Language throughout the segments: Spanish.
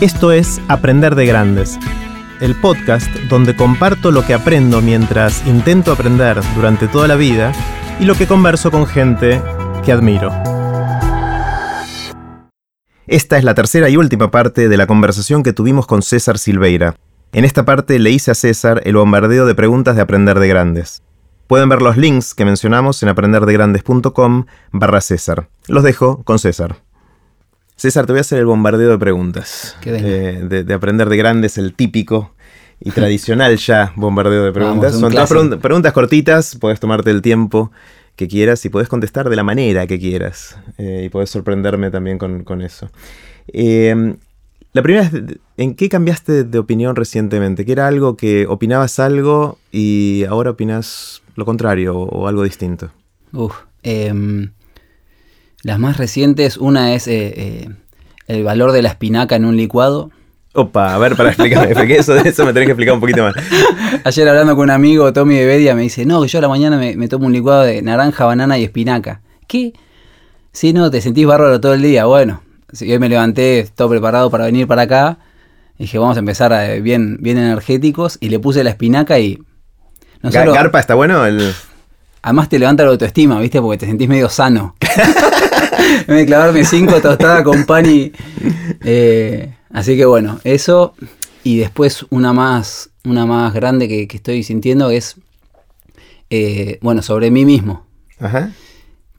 Esto es Aprender de Grandes, el podcast donde comparto lo que aprendo mientras intento aprender durante toda la vida y lo que converso con gente que admiro. Esta es la tercera y última parte de la conversación que tuvimos con César Silveira. En esta parte le hice a César el bombardeo de preguntas de Aprender de Grandes. Pueden ver los links que mencionamos en aprenderdegrandes.com barra César. Los dejo con César. César, te voy a hacer el bombardeo de preguntas. Eh, de, Aprender de Grandes, el típico y tradicional ya bombardeo de preguntas. Son todas preguntas cortitas, puedes tomarte el tiempo que quieras y puedes contestar de la manera que quieras. Eh, y puedes sorprenderme también con, eso. Eh, la primera es, ¿en qué cambiaste de opinión recientemente? ¿Que era algo que opinabas algo y ahora opinas lo contrario o, algo distinto? Uf, em, las más recientes, una es eh, eh, el valor de la espinaca en un licuado. Opa, a ver, para explicarme, porque eso, eso me tenés que explicar un poquito más. Ayer hablando con un amigo, Tommy de Bedia, me dice, no, yo a la mañana me, tomo un licuado de naranja, banana y espinaca. ¿Qué? Si no, te sentís bárbaro todo el día. Bueno, si hoy me levanté todo preparado para venir para acá, dije, vamos a empezar eh, bien, bien energéticos, y le puse la espinaca y no ¿Garpa está bueno? El... Además te levanta la autoestima, ¿viste? Porque te sentís medio sano. me de clavarme cinco tostadas con pan y... Eh, así que bueno, eso. Y después una más, una más grande que, estoy sintiendo es, eh, bueno, sobre mí mismo. Ajá.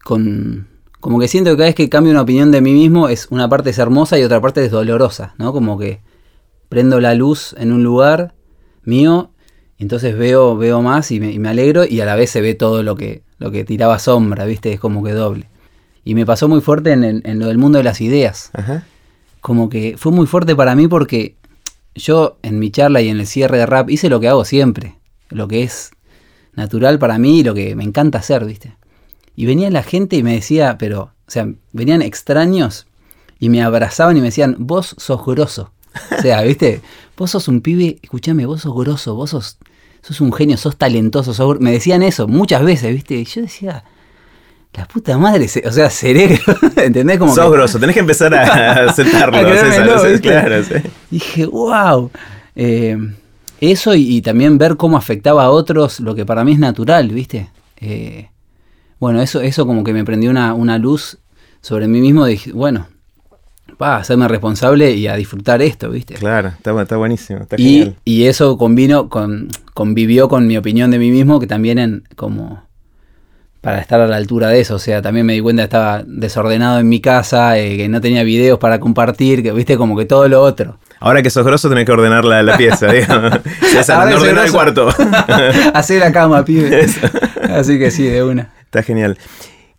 Con, como que siento que cada vez que cambio una opinión de mí mismo, es una parte es hermosa y otra parte es dolorosa, ¿no? Como que prendo la luz en un lugar mío entonces veo, veo más y me, alegro y a la vez se ve todo lo que, lo que tiraba sombra, ¿viste? Es como que doble. Y me pasó muy fuerte en, lo del mundo de las ideas. Como que fue muy fuerte para mí porque yo en mi charla y en el cierre de rap hice lo que hago siempre. Lo que es natural para mí y lo que me encanta hacer, ¿viste? Y venía la gente y me decía, pero, o sea, venían extraños y me abrazaban y me decían, vos sos grosso. O sea, ¿viste? Vos sos un pibe, escúchame, vos sos grosso, vos sos sos un genio, sos talentoso, me decían eso muchas veces, ¿viste? Y yo decía, la puta madre, o sea, cerebro, ¿entendés? Como sos grosso, tenés que empezar a aceptarlo, claro, Dije, wow. Eh, eso y, también ver cómo afectaba a otros, lo que para mí es natural, ¿viste? Eh, bueno, eso, eso como que me prendió una, una luz sobre mí mismo, dije, bueno, pa, hacerme responsable y a disfrutar esto, ¿viste? Claro, está, está buenísimo. Está y, y, eso convino con, convivió con mi opinión de mí mismo, que también en, como para estar a la altura de eso. O sea, también me di cuenta que estaba desordenado en mi casa, eh, que no tenía videos para compartir, que viste como que todo lo otro. Ahora que sos grosso tenés que ordenar la, pieza, digamos. ordenar el cuarto. Hacer la cama, pibe. Así que sí, de una. Está genial.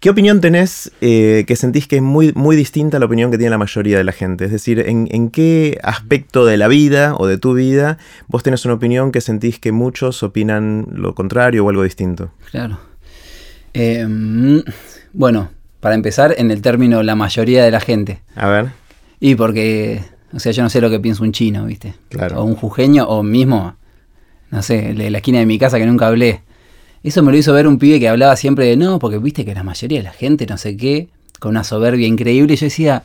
¿Qué opinión tenés eh, que sentís que es muy, muy distinta a la opinión que tiene la mayoría de la gente? Es decir, ¿en, qué aspecto de la vida o de tu vida vos tenés una opinión que sentís que muchos opinan lo contrario o algo distinto? Claro. Em, bueno, para empezar, en el término la mayoría de la gente. A ver. Y porque, o sea, yo no sé lo que piensa un chino, ¿viste? Claro. O un jujeño, o mismo, no sé, de la esquina de mi casa que nunca hablé. Eso me lo hizo ver un pibe que hablaba siempre de no, porque viste que la mayoría de la gente, no sé qué, con una soberbia increíble. Y yo decía,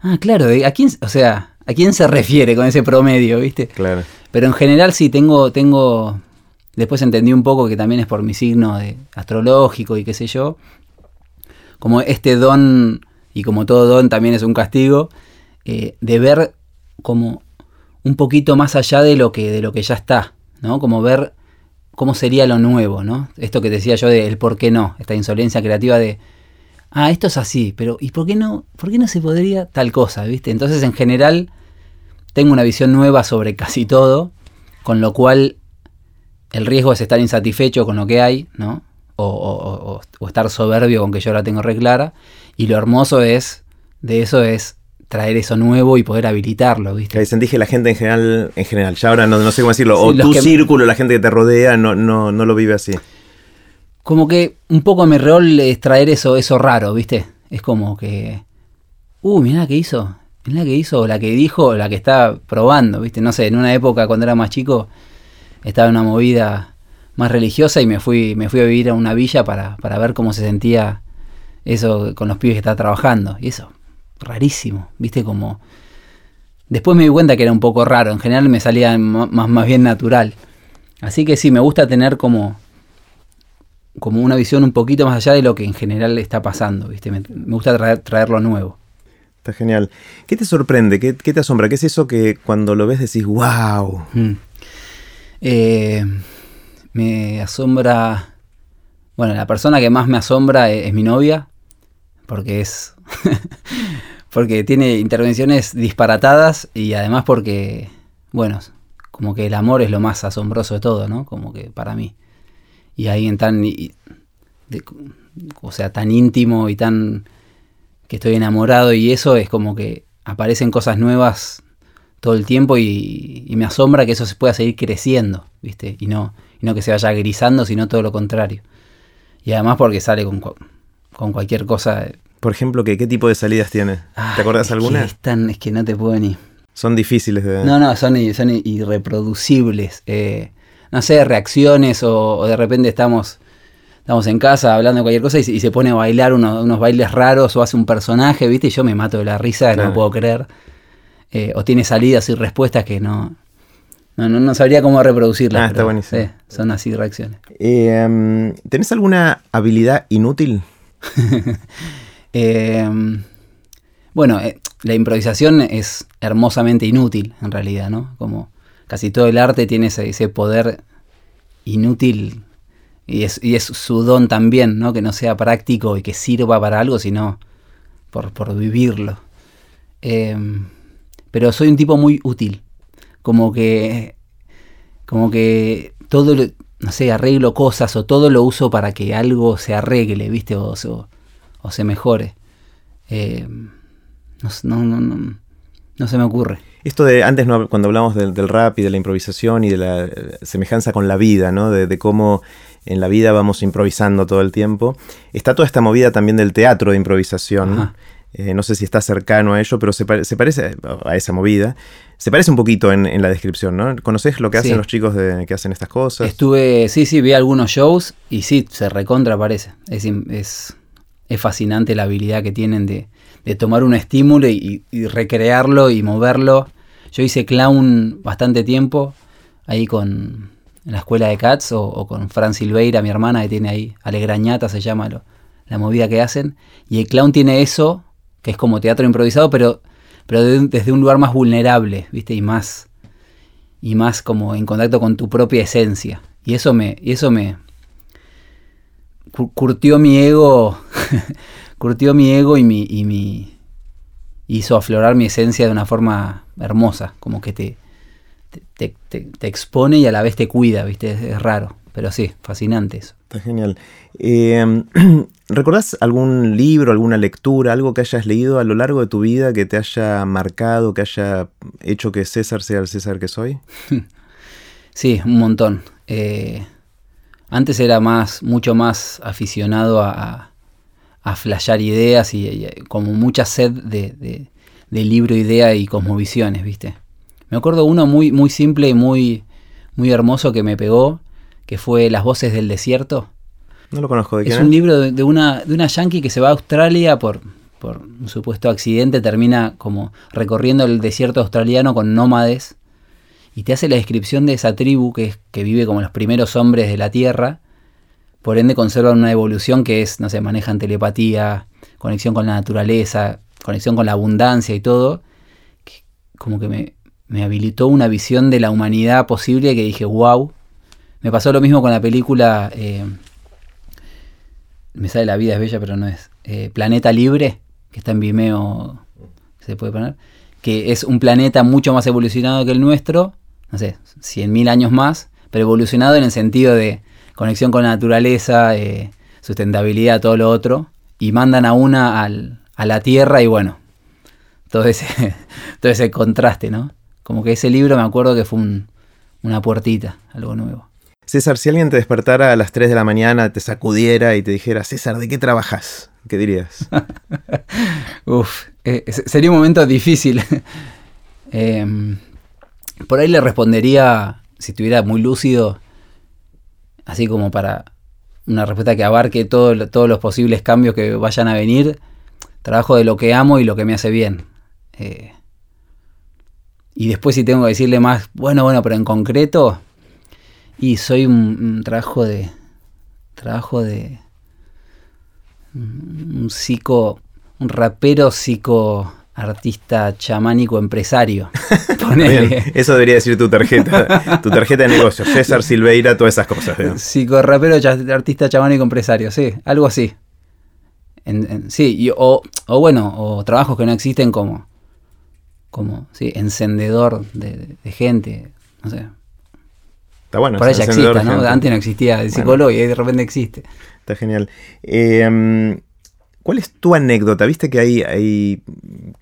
ah, claro, ¿a quién, o sea, ¿a quién se refiere con ese promedio, viste? Claro. Pero en general sí tengo, tengo. Después entendí un poco que también es por mi signo de astrológico y qué sé yo. Como este don, y como todo don también es un castigo, eh, de ver como un poquito más allá de lo que, de lo que ya está, ¿no? Como ver cómo sería lo nuevo, ¿no? Esto que decía yo de el por qué no, esta insolencia creativa de, ah, esto es así, pero ¿y por qué no, por qué no se podría tal cosa, viste? Entonces, en general, tengo una visión nueva sobre casi todo, con lo cual el riesgo es estar insatisfecho con lo que hay, ¿no? O, o estar soberbio con que yo la tengo reclara, y lo hermoso es, de eso es traer eso nuevo y poder habilitarlo, ¿viste? Sentí que la gente en general, en general, ya ahora no, sé cómo decirlo, o tu círculo, la gente que te rodea, no, no, no lo vive así. Como que un poco mi rol es traer eso, eso raro, ¿viste? Es como que, uh, mirá la que hizo, mirá la que hizo, o la que dijo, o la que está probando, ¿viste? No sé, en una época cuando era más chico, estaba en una movida más religiosa y me fui, me fui a vivir a una villa para, para ver cómo se sentía eso con los pibes que estaba trabajando. Y eso, rarísimo, ¿viste? Como después me di cuenta que era un poco raro, en general me salía más, más bien natural. Así que sí, me gusta tener como, como una visión un poquito más allá de lo que en general está pasando, ¿viste? Me, gusta traer, traer, lo nuevo. Está genial. ¿Qué te sorprende? ¿Qué, te asombra? ¿Qué es eso que cuando lo ves decís, wow? Mm. Eh, me asombra... Bueno, la persona que más me asombra es, es mi novia, porque es... porque tiene intervenciones disparatadas y además porque, bueno, como que el amor es lo más asombroso de todo, ¿no? Como que para mí. Y ahí en tan, o sea, tan íntimo y tan que estoy enamorado y eso es como que aparecen cosas nuevas todo el tiempo y, me asombra que eso se pueda seguir creciendo, ¿viste? Y no, y no que se vaya grisando, sino todo lo contrario. Y además porque sale con, con cualquier cosa. Por ejemplo, ¿qué, qué tipo de salidas tiene? ¿Te acuerdas alguna? Es, es que no te puedo ni... Son difíciles de... No, no, son, son irreproducibles. Eh, no sé, reacciones o, de repente estamos, estamos en casa hablando de cualquier cosa y, se pone a bailar unos, bailes raros o hace un personaje, ¿viste? Y yo me mato de la risa, no puedo creer. Eh, o tiene salidas y respuestas que no, no, no, sabría cómo reproducirlas. Ah, está buenísimo. son así reacciones. Eh, ¿Tenés alguna habilidad inútil? eh, bueno, eh, la improvisación es hermosamente inútil, en realidad, ¿no? Como casi todo el arte tiene ese, poder inútil y es, su don también, ¿no? Que no sea práctico y que sirva para algo, sino por, por vivirlo. Em, pero soy un tipo muy útil. Como que. Como que todo no sé, arreglo cosas o todo lo uso para que algo se arregle, ¿viste? O, o se mejore. Eh, no, no, no, no se me ocurre. Esto de antes cuando hablamos del, rap y de la improvisación y de la eh, semejanza con la vida, ¿no? De, cómo en la vida vamos improvisando todo el tiempo. Está toda esta movida también del teatro de improvisación. Eh, no sé si está cercano a ello, pero se, parece a esa movida. Se parece un poquito en, la descripción, ¿no? ¿Conoces lo que hacen los chicos de, que hacen estas cosas? Estuve, sí, sí, vi algunos shows y sí, se recontra parece. Es, es, es fascinante la habilidad que tienen de, de tomar un estímulo y, recrearlo y moverlo. Yo hice clown bastante tiempo, ahí con la escuela de Cats o, con Fran Silveira, mi hermana, que tiene ahí, Alegrañata se llama la movida que hacen. Y el clown tiene eso, que es como teatro improvisado, pero, pero desde un lugar más vulnerable, ¿viste? Y más, y más como en contacto con tu propia esencia. Y eso me, y eso me curtió mi ego curtió mi ego y mi, y mi hizo aflorar mi esencia de una forma hermosa, como que te, te, expone y a la vez te cuida, ¿viste? Es, raro, pero sí, fascinante eso. Está genial. Eh, ¿Recordás algún libro, alguna lectura, algo que hayas leído a lo largo de tu vida que te haya marcado, que haya hecho que César sea el César que soy? Sí, un montón. Eh, antes era más, mucho más aficionado a a flashear ideas y, como mucha sed de, libro, idea y cosmovisiones, ¿viste? Me acuerdo uno muy, muy simple y muy, muy hermoso que me pegó, que fue Las voces del desierto. No lo conozco. ¿de es un libro de, una, de una yankee que se va a Australia por, por un supuesto accidente, termina como recorriendo el desierto australiano con nómades y te hace la descripción de esa tribu que, que vive como los primeros hombres de la tierra por ende conservan una evolución que es, no sé, manejan telepatía, conexión con la naturaleza, conexión con la abundancia y todo, como que me, habilitó una visión de la humanidad posible que dije, wow. Me pasó lo mismo con la película, eh, me sale La vida es bella, pero no es, eh, Planeta Libre, que está en Vimeo, se puede poner, que es un planeta mucho más evolucionado que el nuestro, no sé, 100.000 años más, pero evolucionado en el sentido de conexión con la naturaleza, eh, sustentabilidad, todo lo otro, y mandan a una a la Tierra y bueno, todo ese, todo ese contraste, ¿no? Como que ese libro me acuerdo que fue una puertita, algo nuevo. César, si alguien te despertara a las 3 de la mañana, te sacudiera y te dijera, César, ¿de qué trabajas? ¿Qué dirías? Uf, eh, sería un momento difícil. Em, por ahí le respondería, si estuviera muy lúcido, así como para una respuesta que abarque todos los posibles cambios que vayan a venir, trabajo de lo que amo y lo que me hace bien. Eh, y después si tengo que decirle más, bueno, bueno, pero en concreto, y soy un, un trabajo de, trabajo de, un psico, un rapero psico artista chamánico empresario. Bien, eso debería decir tu tarjeta, tu tarjeta de negocio, César Silveira, todas esas cosas. ¿no? Psico rapero, cha- artista chamánico empresario, sí, algo así. En- en- sí, y- o, o bueno, o trabajos que no existen como, como sí, encendedor de, de gente, no sé. Está bueno. Por ahí ya existe, ¿no? gente. Antes no existía el psicólogo y ahí de repente existe. Está genial. Eh, mm, ¿Cuál es tu anécdota? Viste que hay, hay,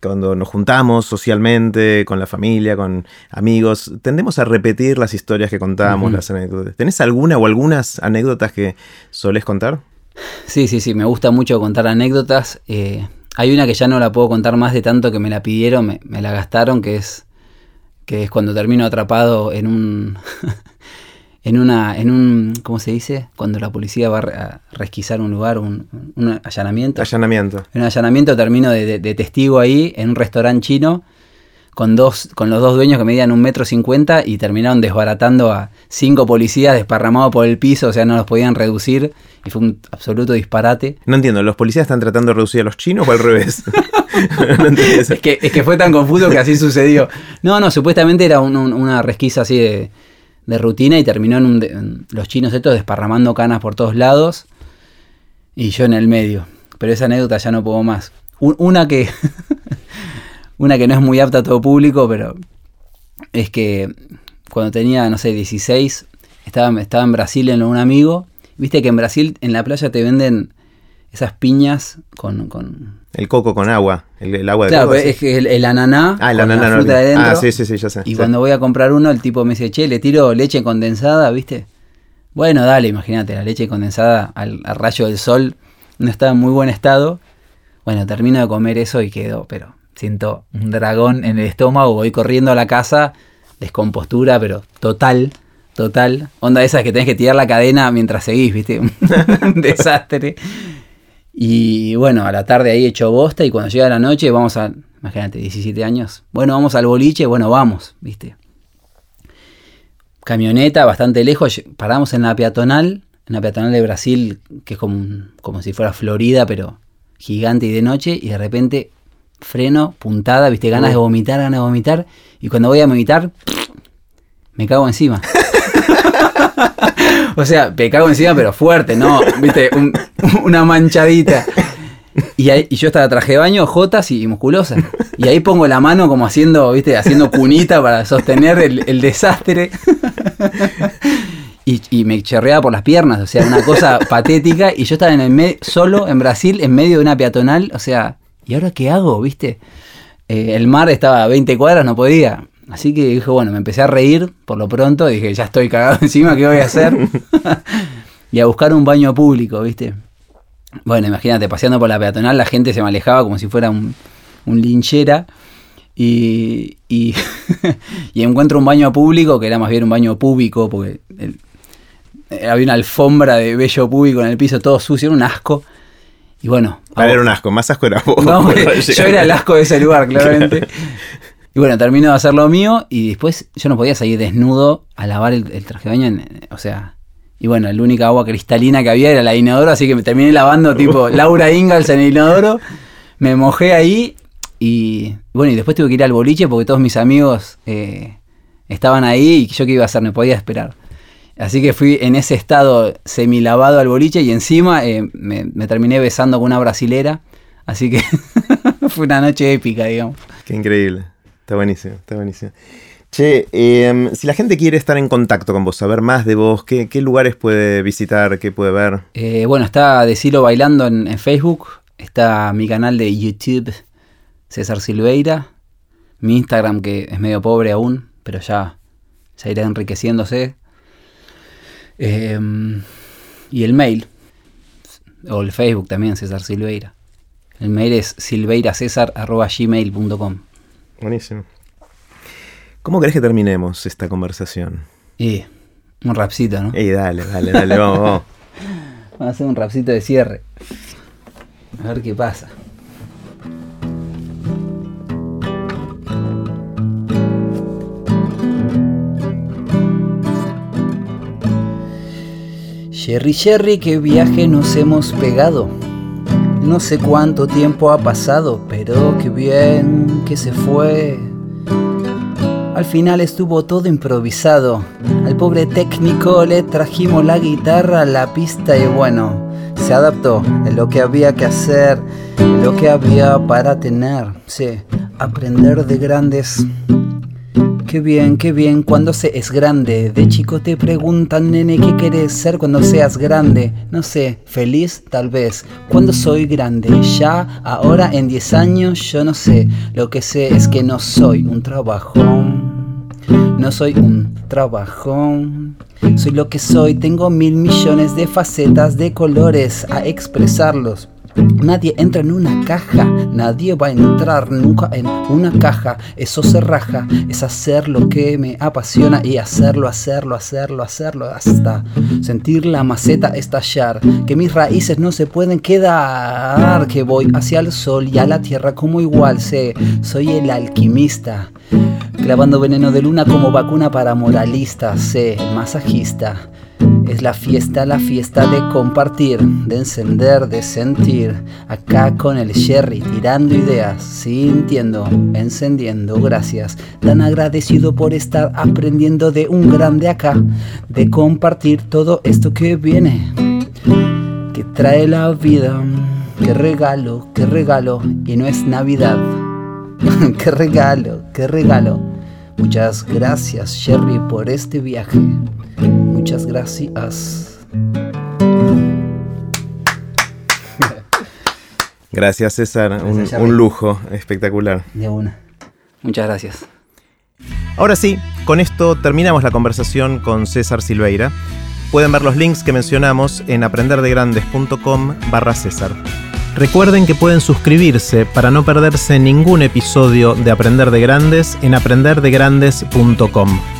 cuando nos juntamos socialmente, con la familia, con amigos, tendemos a repetir las historias que contamos, las anécdotas. ¿Tenés alguna o algunas anécdotas que solés contar? Sí, sí, sí, me gusta mucho contar anécdotas. Eh, hay una que ya no la puedo contar más de tanto que me la pidieron, me, me la gastaron, que es que es cuando termino atrapado en un en una en un ¿cómo se dice? Cuando la policía va a re- a resquisar un lugar, un, un allanamiento. Allanamiento. En un allanamiento termino de, de- de testigo ahí en un restaurante chino con dos con los dos dueños que medían un metro cincuenta y terminaron desbaratando a cinco policías desparramados por el piso, o sea, no los podían reducir y fue un absoluto disparate. No entiendo, ¿los policías están tratando de reducir a los chinos o al revés? no entiendo eso. Es que, es que fue tan confuso que así sucedió. No, no, supuestamente era un- un- una resquisa así de, de rutina y terminó en, un de- los chinos estos desparramando canas por todos lados y yo en el medio. Pero esa anécdota ya no puedo más. Un- una que una que no es muy apta a todo público, pero es que cuando tenía, no sé, 16, estaba, estaba en Brasil en un amigo. Viste que en Brasil en la playa te venden esas piñas con- con El coco con agua, el, el agua de Claro, coco. pero sí. es que el, el ananá, Ah, el con ananá la no fruta vi. de dentro. Ah, sí, sí, sí, ya sé. Y sí. cuando voy a comprar uno, el tipo me dice, che, le tiro leche condensada, ¿viste? Bueno, dale, imagínate, la leche condensada al, al rayo del sol no estaba en muy buen estado. Bueno, termino de comer eso y quedo, pero siento un dragón en el estómago, voy corriendo a la casa, descompostura, pero total, total. Onda esas que tenés que tirar la cadena mientras seguís, ¿viste? un desastre. Y bueno, a la tarde ahí hecho bosta y cuando llega la noche vamos a, imagínate, 17 años. Bueno, vamos al boliche, bueno, vamos, ¿viste? Camioneta bastante lejos, paramos en la peatonal, en la peatonal de Brasil, que es como, como si fuera Florida, pero gigante y de noche, y de repente freno, puntada, ¿viste? Ganas de vomitar, ganas de vomitar, y cuando voy a vomitar, me cago encima. O sea, me cago encima, pero fuerte, ¿no? Viste, Un- una manchadita. Y, ahí- y yo estaba traje de baño, jotas y, musculosa. Y ahí pongo la mano como haciendo, viste, haciendo cunita para sostener el, desastre. Y, y me chorreaba por las piernas, o sea, una cosa patética. Y yo estaba en el solo en Brasil, en medio de una peatonal, o sea, ¿y ahora qué hago, viste? Eh, el mar estaba a 20 cuadras, no podía. Así que dije, bueno, me empecé a reír por lo pronto. Dije, ya estoy cagado encima, ¿qué voy a hacer? y a buscar un baño público, ¿viste? Bueno, imagínate, paseando por la peatonal, la gente se me alejaba como si fuera un, un linchera. Y, y, y encuentro un baño público que era más bien un baño público, porque el- eh, había una alfombra de vello público en el piso, todo sucio, era un asco. Y bueno, Para era un asco, más asco era vos. no, yo era el asco de ese lugar, claramente. Y bueno, termino de hacer lo mío y después yo no podía salir desnudo a lavar el, el traje de baño. en- o sea, y bueno, la única agua cristalina que había era la inodoro, así que me terminé lavando tipo Laura Ingalls en el inodoro. Me mojé ahí y bueno, y después tuve que ir al boliche porque todos mis amigos eh, estaban ahí y yo qué iba a hacer, me podía esperar. Así que fui en ese estado semilavado al boliche y encima eh, me, me terminé besando con una brasilera. Así que fue una noche épica, digamos. Qué increíble. Está buenísimo, está buenísimo. Che, em, si la gente quiere estar en contacto con vos, saber más de vos, ¿qué, lugares puede visitar, qué puede ver? Eh, bueno, está Decilo Bailando en, Facebook. Está mi canal de YouTube, César Silveira. Mi Instagram, que es medio pobre aún, pero ya, ya irá enriqueciéndose. Eh, y el mail, o el Facebook también, César Silveira. El mail es silveiracesar.gmail.com. Buenísimo. ¿Cómo crees que terminemos esta conversación? Y un rapcito, ¿no? Y dale, dale, dale, vamos, vamos. Vamos a hacer un rapcito de cierre. A ver qué pasa. Jerry Jerry, qué viaje nos hemos pegado no sé cuánto tiempo ha pasado, pero qué bien que se fue. Al final estuvo todo improvisado. Al pobre técnico le trajimos la guitarra, la pista y bueno, se adaptó en lo que había que hacer, lo que había para tener. Sí, aprender de grandes. Qué bien, qué bien cuando se es grande. De chico te preguntan, nene, ¿qué quieres ser cuando seas grande? No sé, feliz tal vez. Cuando soy grande, ya, ahora en 10 años, yo no sé. Lo que sé es que no soy un trabajón. No soy un trabajón. Soy lo que soy, tengo mil millones de facetas de colores a expresarlos. Nadie entra en una caja, nadie va a entrar nunca en una caja. Eso se raja, es hacer lo que me apasiona y hacerlo, hacerlo, hacerlo, hacerlo hasta sentir la maceta estallar. Que mis raíces no se pueden quedar, que voy hacia el sol y a la tierra como igual sé. Soy el alquimista, clavando veneno de luna como vacuna para moralistas, sé, masajista. Es la fiesta, la fiesta de compartir, de encender, de sentir. Acá con el Sherry, tirando ideas, sintiendo, encendiendo. Gracias, tan agradecido por estar aprendiendo de un grande acá, de compartir todo esto que viene, que trae la vida. Qué regalo, qué regalo, y no es Navidad. qué regalo, qué regalo. Muchas gracias, Sherry, por este viaje. Muchas gracias. Gracias, César. un, lujo espectacular. De una. Muchas gracias. Ahora sí, con esto terminamos la conversación con César Silveira. Pueden ver los links que mencionamos en aprenderdegrandes.com barra César. Recuerden que pueden suscribirse para no perderse ningún episodio de Aprender de Grandes en aprenderdegrandes.com.